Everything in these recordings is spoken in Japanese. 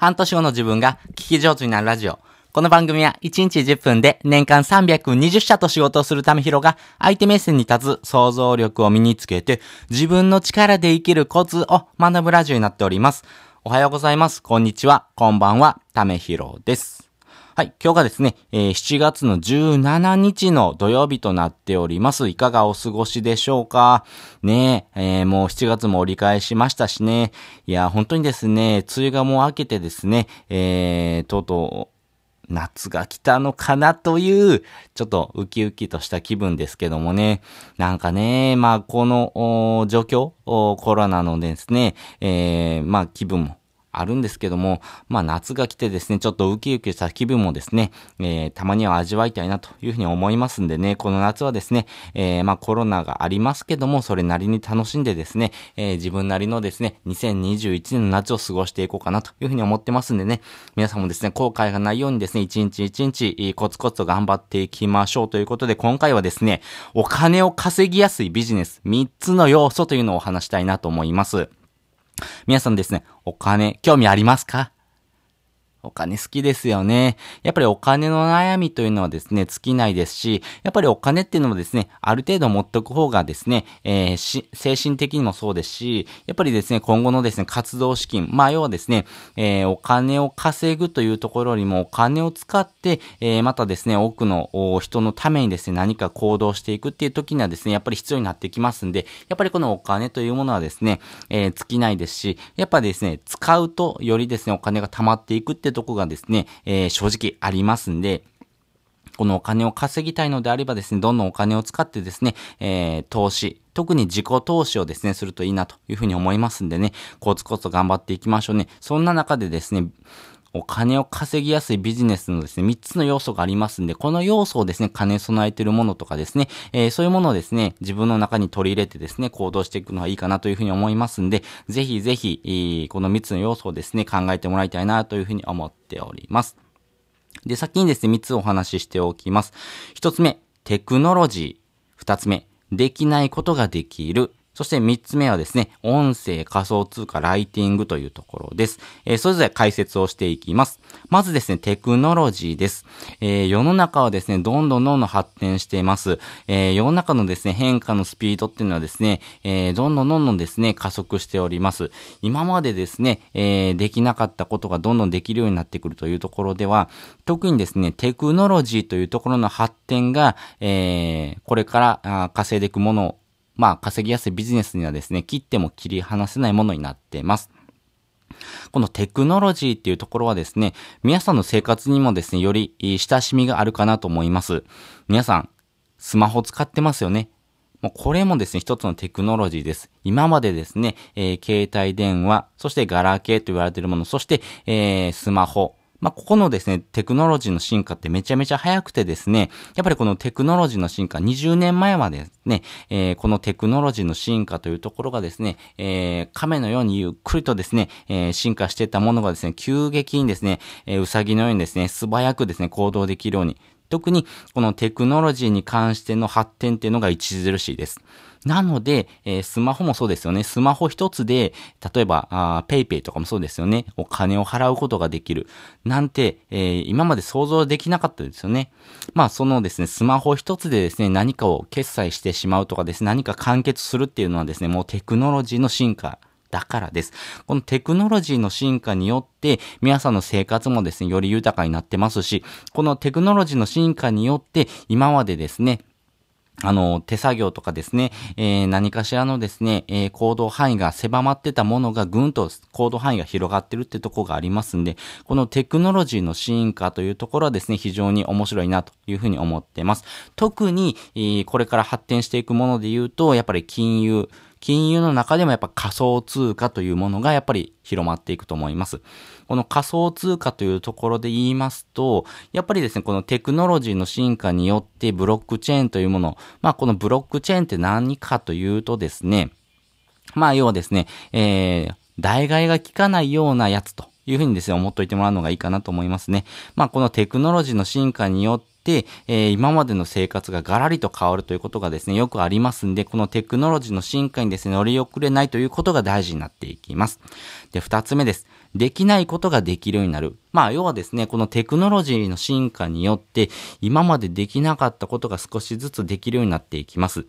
半年後の自分が聞き上手になるラジオ。この番組は1日10分で年間320社と仕事をするためひろが相手目線に立つ想像力を身につけて自分の力で生きるコツを学ぶラジオになっております。おはようございます。こんにちは。こんばんは。ためひろです。はい。今日がですね、えー、7月の17日の土曜日となっております。いかがお過ごしでしょうか？ねえ、ー、もう7月も折り返しましたしね。いや、本当にですね、梅雨がもう明けてですね、えー、とうとう、夏が来たのかなという、ちょっとウキウキとした気分ですけどもね。なんかね、まあ、この状況、コロナのですね、えー、まあ、気分もあるんですけども、まあ夏が来てですね、ちょっとウキウキした気分もですね、えー、たまには味わいたいなというふうに思いますんでね、この夏はですね、えー、まあコロナがありますけども、それなりに楽しんでですね、えー、自分なりのですね、2021年の夏を過ごしていこうかなというふうに思ってますんでね、皆さんもですね、後悔がないようにですね、一日一日コツコツと頑張っていきましょうということで、今回はですね、お金を稼ぎやすいビジネス3つの要素というのをお話したいなと思います。皆さんですね、お金、興味ありますか？お金好きですよね。やっぱりお金の悩みというのはですね、尽きないですし、やっぱりお金っていうのもですね、ある程度持っとく方がですね、えー、精神的にもそうですし、やっぱりですね、今後のですね、活動資金、まあ要はですね、えー、お金を稼ぐというところよりもお金を使って、えー、またですね、多くの人のためにですね、何か行動していくっていう時にはですね、やっぱり必要になってきますんで、やっぱりこのお金というものはですね、えー、尽きないですし、やっぱですね、使うとよりですね、お金が溜まっていくってってとこがですね、えー、正直ありますんで、このお金を稼ぎたいのであればですね、どんどんお金を使ってですね、えー、投資、特に自己投資をですね、するといいなというふうに思いますんでね、コツコツ頑張っていきましょうね。そんな中でですね、お金を稼ぎやすいビジネスのですね、3つの要素がありますんで、この要素をですね、兼ね備えているものとかですね、えー、そういうものをですね、自分の中に取り入れてですね、行動していくのはいいかなというふうに思いますんで、ぜひぜひ、この3つの要素をですね、考えてもらいたいなというふうに思っております。で、先にですね、3つお話ししておきます。1つ目、テクノロジー。2つ目、できないことができる。そして3つ目はですね、音声仮想通貨ライティングというところです。えー、それぞれ解説をしていきます。まずですね、テクノロジーです。えー、世の中はですね、どんどんどんどん発展しています。えー、世の中のですね、変化のスピードっていうのはですね、えどんどんどんどんですね、加速しております。今までですね、えできなかったことがどんどんできるようになってくるというところでは、特にですね、テクノロジーというところの発展が、えこれから稼いでいくものまあ、稼ぎやすいビジネスにはですね、切っても切り離せないものになっています。このテクノロジーっていうところはですね、皆さんの生活にもですね、より親しみがあるかなと思います。皆さん、スマホ使ってますよね。もうこれもですね、一つのテクノロジーです。今までですね、えー、携帯電話、そしてガラケーと言われているもの、そして、えー、スマホ、まあ、ここのですね、テクノロジーの進化ってめちゃめちゃ早くてですね、やっぱりこのテクノロジーの進化、20年前までですね、えー、このテクノロジーの進化というところがですね、えー、亀のようにゆっくりとですね、えー、進化していったものがですね、急激にですね、えー、うさぎのようにですね、素早くですね、行動できるように、特にこのテクノロジーに関しての発展っていうのが著しいです。なので、えー、スマホもそうですよね。スマホ一つで、例えば、あ PayPay とかもそうですよね。お金を払うことができる。なんて、えー、今まで想像できなかったですよね。まあ、そのですね、スマホ一つでですね、何かを決済してしまうとかですね、何か完結するっていうのはですね、もうテクノロジーの進化だからです。このテクノロジーの進化によって、皆さんの生活もですね、より豊かになってますし、このテクノロジーの進化によって、今までですね、あの、手作業とかですね、えー、何かしらのですね、えー、行動範囲が狭まってたものがぐんと行動範囲が広がってるってとこがありますんで、このテクノロジーの進化というところはですね、非常に面白いなというふうに思ってます。特に、えー、これから発展していくもので言うと、やっぱり金融、金融の中でもやっぱ仮想通貨というものがやっぱり広まっていくと思います。この仮想通貨というところで言いますと、やっぱりですね、このテクノロジーの進化によってブロックチェーンというもの、まあこのブロックチェーンって何かというとですね、まあ要はですね、えー、代替が効かないようなやつというふうにですね、思っといてもらうのがいいかなと思いますね。まあこのテクノロジーの進化によって、えー、今までの生活がガラリと変わるということがですね、よくありますんで、このテクノロジーの進化にですね、乗り遅れないということが大事になっていきます。で、二つ目です。できないことができるようになる。まあ、要はですね、このテクノロジーの進化によって、今までできなかったことが少しずつできるようになっていきます。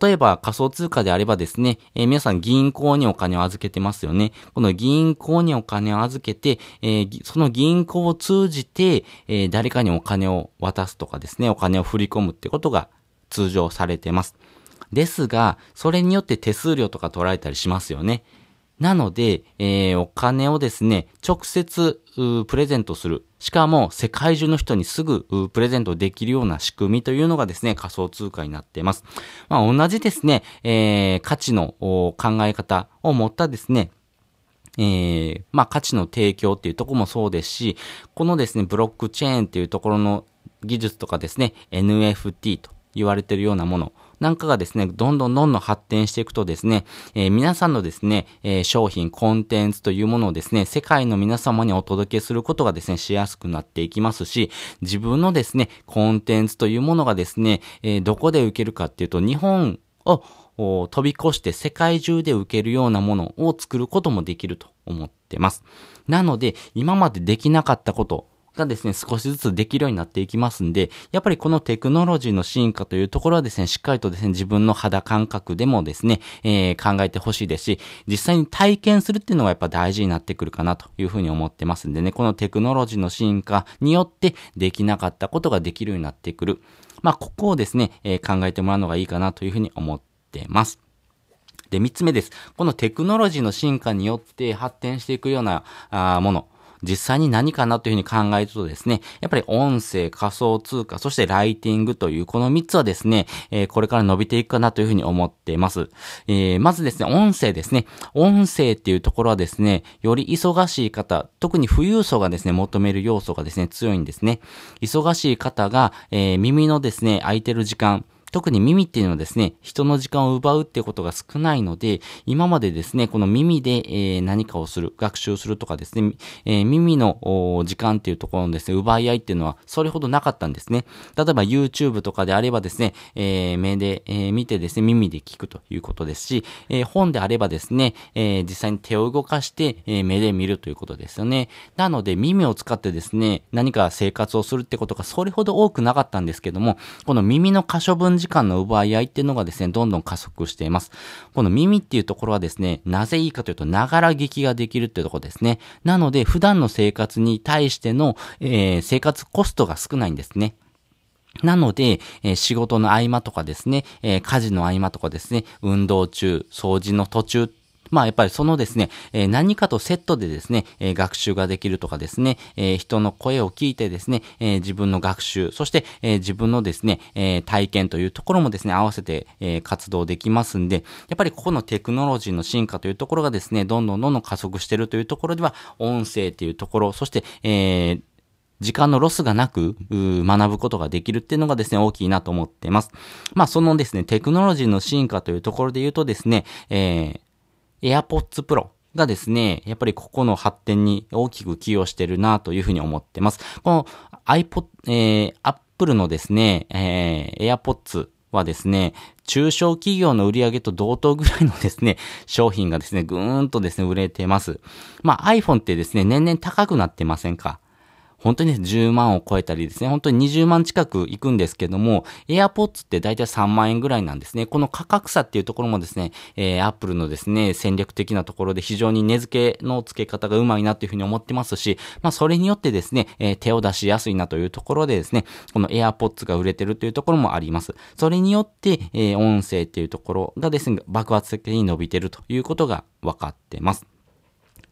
例えば仮想通貨であればですね、えー、皆さん銀行にお金を預けてますよね。この銀行にお金を預けて、えー、その銀行を通じて、え、誰かにお金を渡すとかですね、お金を振り込むってことが通常されてます。ですが、それによって手数料とか取られたりしますよね。なので、えー、お金をですね、直接、プレゼントする。しかも、世界中の人にすぐ、プレゼントできるような仕組みというのがですね、仮想通貨になっています。まあ、同じですね、えー、価値の考え方を持ったですね、えー、まあ、価値の提供っていうとこもそうですし、このですね、ブロックチェーンっていうところの技術とかですね、NFT と言われているようなもの、なんかがですね、どんどんどんどん発展していくとですね、えー、皆さんのですね、えー、商品、コンテンツというものをですね、世界の皆様にお届けすることがですね、しやすくなっていきますし、自分のですね、コンテンツというものがですね、えー、どこで受けるかっていうと、日本を飛び越して世界中で受けるようなものを作ることもできると思ってます。なので、今までできなかったこと、がですね、少しずつできるようになっていきますんで、やっぱりこのテクノロジーの進化というところはですね、しっかりとですね、自分の肌感覚でもですね、えー、考えてほしいですし、実際に体験するっていうのがやっぱ大事になってくるかなというふうに思ってますんでね、このテクノロジーの進化によってできなかったことができるようになってくる。まあ、ここをですね、えー、考えてもらうのがいいかなというふうに思ってます。で、三つ目です。このテクノロジーの進化によって発展していくようなあもの。実際に何かなというふうに考えるとですね、やっぱり音声、仮想通貨、そしてライティングというこの3つはですね、えー、これから伸びていくかなというふうに思っています。えー、まずですね、音声ですね。音声っていうところはですね、より忙しい方、特に富裕層がですね、求める要素がですね、強いんですね。忙しい方が、えー、耳のですね、空いてる時間、特に耳っていうのはですね、人の時間を奪うっていうことが少ないので、今までですね、この耳で、え、何かをする、学習するとかですね、え、耳の時間っていうところのですね、奪い合いっていうのはそれほどなかったんですね。例えば YouTube とかであればですね、え、目で、え見てですね、耳で聞くということですし、え本であればですね、え実際に手を動かして、え目で見るということですよね。なので耳を使ってですね、何か生活をするってことがそれほど多くなかったんですけども、この耳の可処分時間の奪い合いっていうのがですね、どんどん加速しています。この耳っていうところはですね、なぜいいかというと、ながら聞きができるっていうところですね。なので、普段の生活に対しての、えー、生活コストが少ないんですね。なので、えー、仕事の合間とかですね、えー、家事の合間とかですね、運動中、掃除の途中まあやっぱりそのですね、え、何かとセットでですね、え、学習ができるとかですね、え、人の声を聞いてですね、え自分の学習、そして、え自分のですね、え体験というところもですね、合わせて、え活動できますんで、やっぱりここのテクノロジーの進化というところがですね、どんどんどんどん加速してるというところでは、音声っていうところ、そして、え時間のロスがなく、学ぶことができるっていうのがですね、大きいなと思っています。まあ、そのですね、テクノロジーの進化というところで言うとですね、えー、AirPods Pro がですね、やっぱりここの発展に大きく寄与してるなというふうに思ってます。この iPod、えー、Apple のですね、えー、AirPods はですね、中小企業の売り上げと同等ぐらいのですね、商品がですね、ぐーんとですね、売れてます。まあ iPhone ってですね、年々高くなってませんか？本当にね、10万を超えたりですね、本当に20万近く行くんですけども、AirPods って大体3万円ぐらいなんですね。この価格差っていうところもですね、えー、Apple のですね、戦略的なところで非常に値付けの付け方がうまいなというふうに思ってますし、まあそれによってですね、えー、手を出しやすいなというところでですね、この AirPods が売れてるというところもあります。それによって、えー、音声っていうところがですね、爆発的に伸びてるということが分かってます。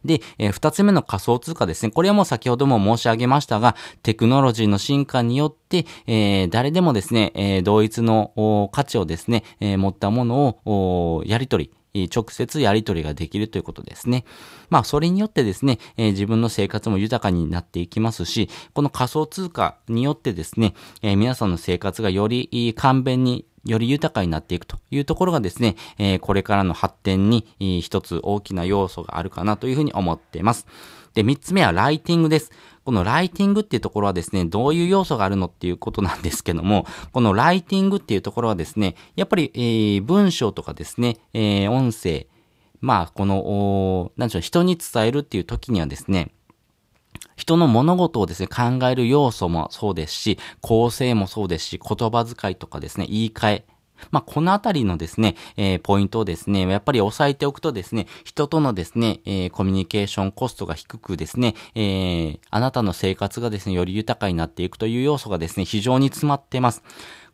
で、えー、二つ目の仮想通貨ですね。これはもう先ほども申し上げましたが、テクノロジーの進化によって、えー、誰でもですね、えー、同一の価値をですね、えー、持ったものをやり取り、直接やり取りができるということですね。まあ、それによってですね、えー、自分の生活も豊かになっていきますし、この仮想通貨によってですね、えー、皆さんの生活がより簡便により豊かになっていくというところがですね、え、これからの発展に一つ大きな要素があるかなというふうに思っています。で、三つ目はライティングです。このライティングっていうところはですね、どういう要素があるのっていうことなんですけども、このライティングっていうところはですね、やっぱり、えー、文章とかですね、えー、音声、まあ、この、おなんでしょう、人に伝えるっていう時にはですね、人の物事をですね、考える要素もそうですし、構成もそうですし、言葉遣いとかですね、言い換え、まあ、このあたりのですね、えー、ポイントをですね、やっぱり押さえておくとですね、人とのですね、えー、コミュニケーションコストが低くですね、えー、あなたの生活がですね、より豊かになっていくという要素がですね、非常に詰まっています。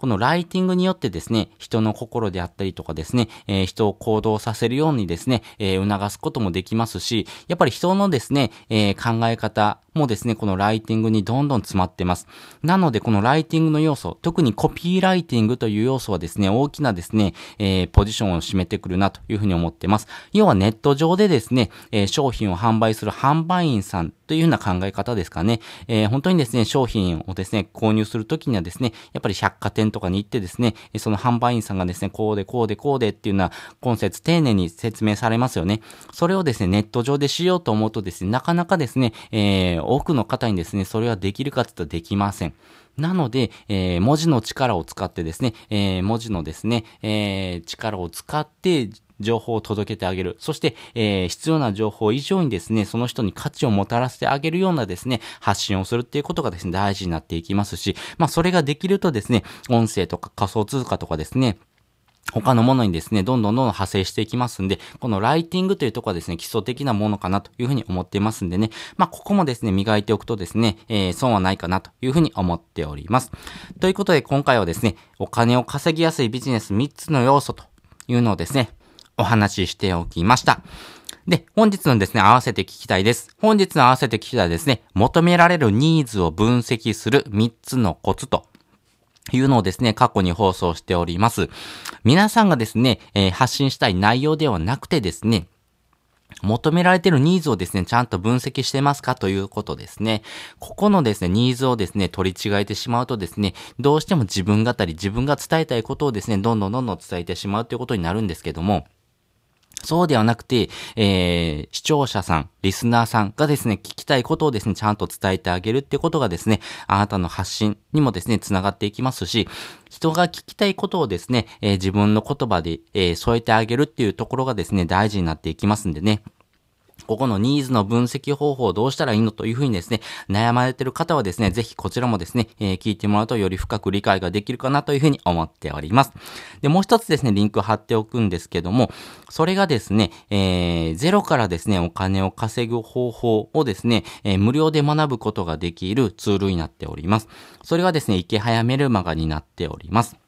このライティングによってですね、人の心であったりとかですね、えー、人を行動させるようにですね、えー、促すこともできますし、やっぱり人のですね、えー、考え方もですね、このライティングにどんどん詰まってます。なので、このライティングの要素、特にコピーライティングという要素はですね、大きなですね、えー、ポジションを占めてくるなというふうに思ってます。要はネット上でですね、えー、商品を販売する販売員さんというような考え方ですかね。えー、本当にですね、商品をですね、購入するときにはですね、やっぱり百貨店とかに行ってですね、その販売員さんがですね、こうでこうでこうでっていうような今節丁寧に説明されますよね。それをですね、ネット上でしようと思うとですね、なかなかですね、えー、多くの方にですね、それはできるかって言ったらできません。なので、えー、文字の力を使ってですね、えー、文字のですね、えー、力を使って、情報を届けてあげる。そして、えー、必要な情報以上にですね、その人に価値をもたらしてあげるようなですね、発信をするっていうことがですね、大事になっていきますし、まあ、それができるとですね、音声とか仮想通貨とかですね、他のものにですね、どんどんどんどん派生していきますんで、このライティングというところはですね、基礎的なものかなというふうに思っていますんでね、まあ、ここもですね、磨いておくとですね、えー、損はないかなというふうに思っております。ということで、今回はですね、お金を稼ぎやすいビジネス3つの要素というのをですね、お話ししておきました。で、本日のですね、合わせて聞きたいです。本日の合わせて聞きたいですね、求められるニーズを分析する3つのコツというのをですね、過去に放送しております。皆さんがですね、えー、発信したい内容ではなくてですね、求められているニーズをですね、ちゃんと分析してますかということですね。ここのですね、ニーズをですね、取り違えてしまうとですね、どうしても自分語り、自分が伝えたいことをですね、どんどんどんどん伝えてしまうということになるんですけども、そうではなくて、えー、視聴者さん、リスナーさんがですね、聞きたいことをですね、ちゃんと伝えてあげるってことがですね、あなたの発信にもですね、つながっていきますし、人が聞きたいことをですね、えー、自分の言葉で、えー、添えてあげるっていうところがですね、大事になっていきますんでね。ここのニーズの分析方法をどうしたらいいのというふうにですね、悩まれている方はですね、ぜひこちらもですね、えー、聞いてもらうとより深く理解ができるかなというふうに思っております。で、もう一つですね、リンク貼っておくんですけども、それがですね、えー、ゼロからですね、お金を稼ぐ方法をですね、えー、無料で学ぶことができるツールになっております。それがですね、池早メルマガになっております。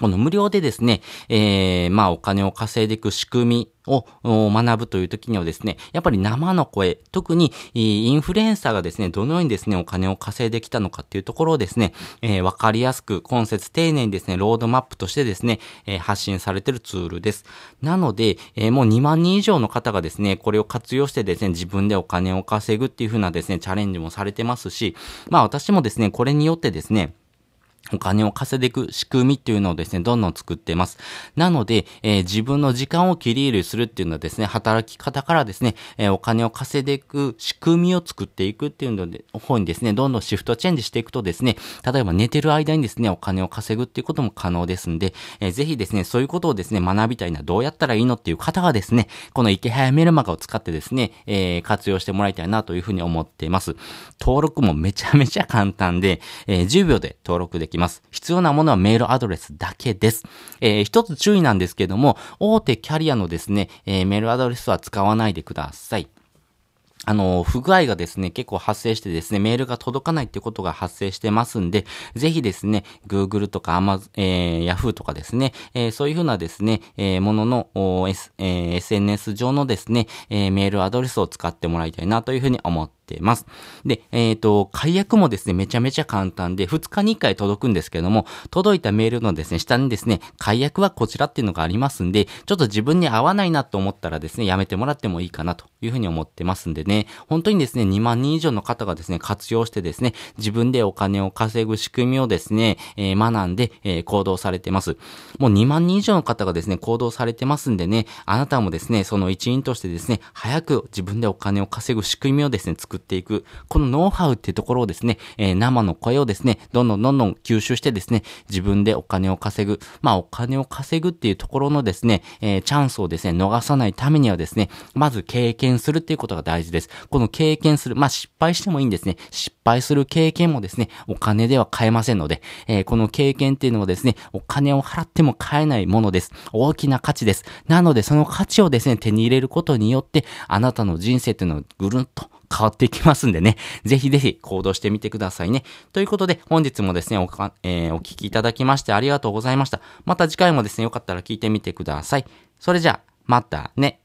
この無料でですね、えー、まあお金を稼いでいく仕組みを学ぶという時にはですね、やっぱり生の声、特にインフルエンサーがですね、どのようにですね、お金を稼いできたのかっていうところをですね、えー、わかりやすく、今節丁寧にですね、ロードマップとしてですね、えー、発信されているツールです。なので、えー、もう2万人以上の方がですね、これを活用してですね、自分でお金を稼ぐっていう風なですね、チャレンジもされてますし、まあ私もですね、これによってですね、お金を稼いでいく仕組みっていうのをですね、どんどん作っています。なので、えー、自分の時間を切り入れするっていうのはですね、働き方からですね、えー、お金を稼いでいく仕組みを作っていくっていうので、方にですね、どんどんシフトチェンジしていくとですね、例えば寝てる間にですね、お金を稼ぐっていうことも可能ですんで、えー、ぜひですね、そういうことをですね、学びたいな、どうやったらいいのっていう方はですね、この池早メルマガを使ってですね、えー、活用してもらいたいなというふうに思っています。登録もめちゃめちゃ簡単で、え、10秒で登録でききます。必要なものはメールアドレスだけです。えー、一つ注意なんですけども、大手キャリアのですね、えー、メールアドレスは使わないでください。あの、不具合がですね、結構発生してですね、メールが届かないっていうことが発生してますんで、ぜひですね、Google とか Amazon、えー、Yahoo とかですね、えー、そういうふうなですね、えー、ものの、S えー、SNS 上のですね、えー、メールアドレスを使ってもらいたいなというふうに思っててます。で、えっ、ー、と、解約もですね、めちゃめちゃ簡単で、2日に1回届くんですけども、届いたメールのですね、下にですね、解約はこちらっていうのがありますんで、ちょっと自分に合わないなと思ったらですね、やめてもらってもいいかなというふうに思ってますんでね、本当にですね、2万人以上の方がですね、活用してですね、自分でお金を稼ぐ仕組みをですね、えー、学んで、えー、行動されてます。もう2万人以上の方がですね、行動されてますんでね、あなたもですね、その一員としてですね、早く自分でお金を稼ぐ仕組みをですね、作作っていく、このノウハウっていうところをですね、えー、生の声をですね、どんどんどんどん吸収してですね、自分でお金を稼ぐ、まあお金を稼ぐっていうところのですね、えー、チャンスをですね、逃さないためにはですね、まず経験するっていうことが大事です。この経験する、まあ失敗してもいいんですね。失敗する経験もですね、お金では買えませんので、えー、この経験っていうのはですね、お金を払っても買えないものです。大きな価値です。なので、その価値をですね、手に入れることによって、あなたの人生っていうのをぐるんと変わっていきますんでね。ぜひぜひ行動してみてくださいね。ということで、本日もですね、おか、えー、お聞きいただきましてありがとうございました。また次回もですね、よかったら聞いてみてください。それじゃあ、またね。